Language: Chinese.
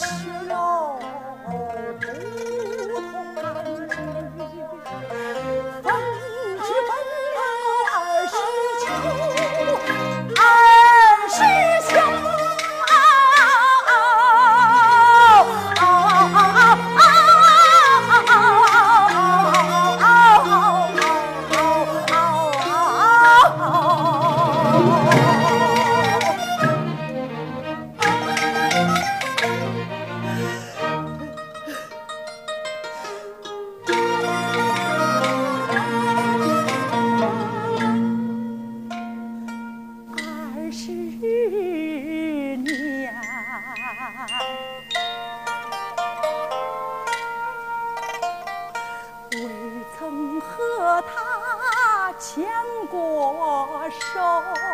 Yes. 牵过手。